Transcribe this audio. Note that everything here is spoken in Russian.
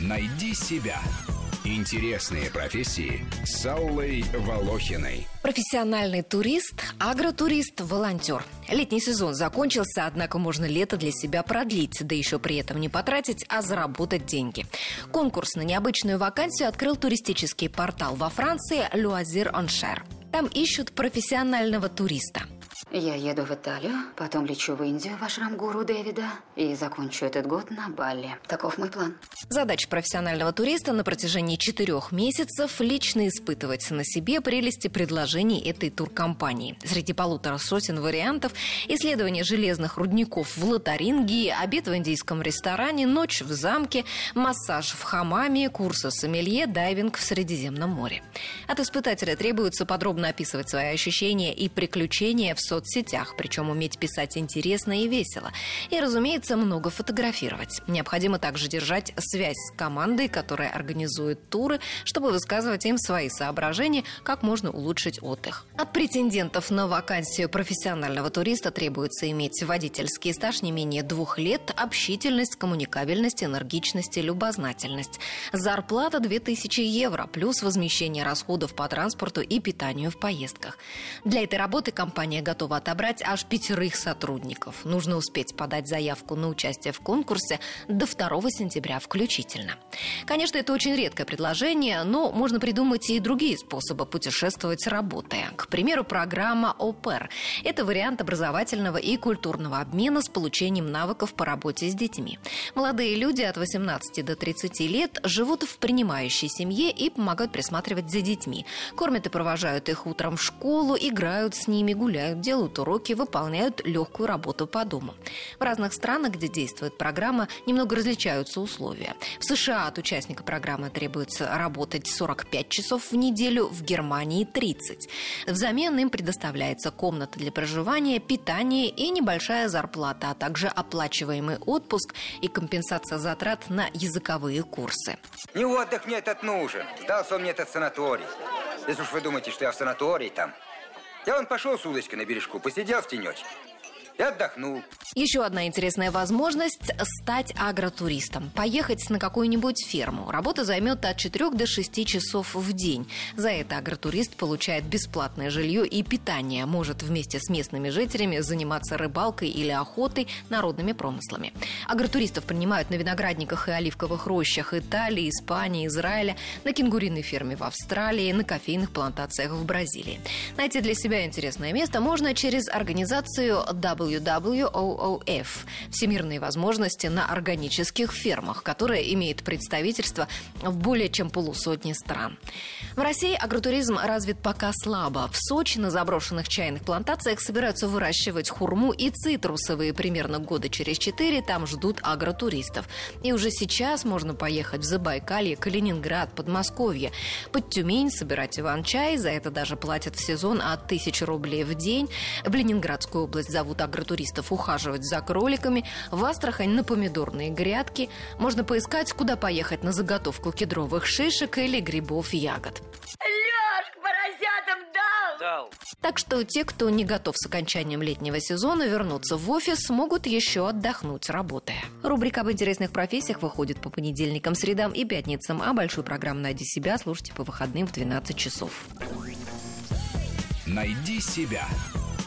Найди себя. Интересные профессии с Аллой Волохиной. Профессиональный турист, агротурист, волонтер. Летний сезон закончился, однако можно лето для себя продлить, да еще при этом не потратить, а заработать деньги. Конкурс на необычную вакансию открыл туристический портал во Франции «Люазир Оншер». Там ищут профессионального туриста – я еду в Италию, потом лечу в Индию в ашрам гуру Дэвида и закончу этот год на Бали. Таков мой план. Задача профессионального туриста на протяжении четырех месяцев лично испытывать на себе прелести предложений этой туркомпании. Среди полутора сотен вариантов исследование железных рудников в Лотарингии, обед в индийском ресторане, ночь в замке, массаж в хамаме, курсы сомелье, дайвинг в Средиземном море. От испытателя требуется подробно описывать свои ощущения и приключения в соцсетях причем уметь писать интересно и весело. И, разумеется, много фотографировать. Необходимо также держать связь с командой, которая организует туры, чтобы высказывать им свои соображения, как можно улучшить отдых. От претендентов на вакансию профессионального туриста требуется иметь водительский стаж не менее двух лет, общительность, коммуникабельность, энергичность и любознательность. Зарплата 2000 евро, плюс возмещение расходов по транспорту и питанию в поездках. Для этой работы компания готова готова отобрать аж пятерых сотрудников. Нужно успеть подать заявку на участие в конкурсе до 2 сентября включительно. Конечно, это очень редкое предложение, но можно придумать и другие способы путешествовать работая. К примеру, программа ОПЕР. Это вариант образовательного и культурного обмена с получением навыков по работе с детьми. Молодые люди от 18 до 30 лет живут в принимающей семье и помогают присматривать за детьми. Кормят и провожают их утром в школу, играют с ними, гуляют, делают уроки, выполняют легкую работу по дому. В разных странах, где действует программа, немного различаются условия. В США от участника программы требуется работать 45 часов в неделю, в Германии 30. Взамен им предоставляется комната для проживания, питание и небольшая зарплата, а также оплачиваемый отпуск и компенсация затрат на языковые курсы. Не отдых мне этот нужен. Сдался мне этот санаторий. Если уж вы думаете, что я в санатории там, я вон пошел с удочкой на бережку, посидел в тенечке и отдохнул. Еще одна интересная возможность – стать агротуристом. Поехать на какую-нибудь ферму. Работа займет от 4 до 6 часов в день. За это агротурист получает бесплатное жилье и питание. Может вместе с местными жителями заниматься рыбалкой или охотой народными промыслами. Агротуристов принимают на виноградниках и оливковых рощах Италии, Испании, Израиля, на кенгуриной ферме в Австралии, на кофейных плантациях в Бразилии. Найти для себя интересное место можно через организацию W WWOOF – Всемирные возможности на органических фермах, которая имеет представительство в более чем полусотни стран. В России агротуризм развит пока слабо. В Сочи на заброшенных чайных плантациях собираются выращивать хурму и цитрусовые. Примерно года через четыре там ждут агротуристов. И уже сейчас можно поехать в Забайкалье, Калининград, Подмосковье. Под Тюмень собирать иван-чай. За это даже платят в сезон от тысячи рублей в день. В Ленинградскую область зовут агротуристов ухаживать за кроликами, в Астрахань на помидорные грядки. Можно поискать, куда поехать на заготовку кедровых шишек или грибов и ягод. Лёшка, поросятам дал? Дал. Так что те, кто не готов с окончанием летнего сезона вернуться в офис, могут еще отдохнуть, работая. Рубрика об интересных профессиях выходит по понедельникам, средам и пятницам, а большую программу «Найди себя» слушайте по выходным в 12 часов. «Найди себя»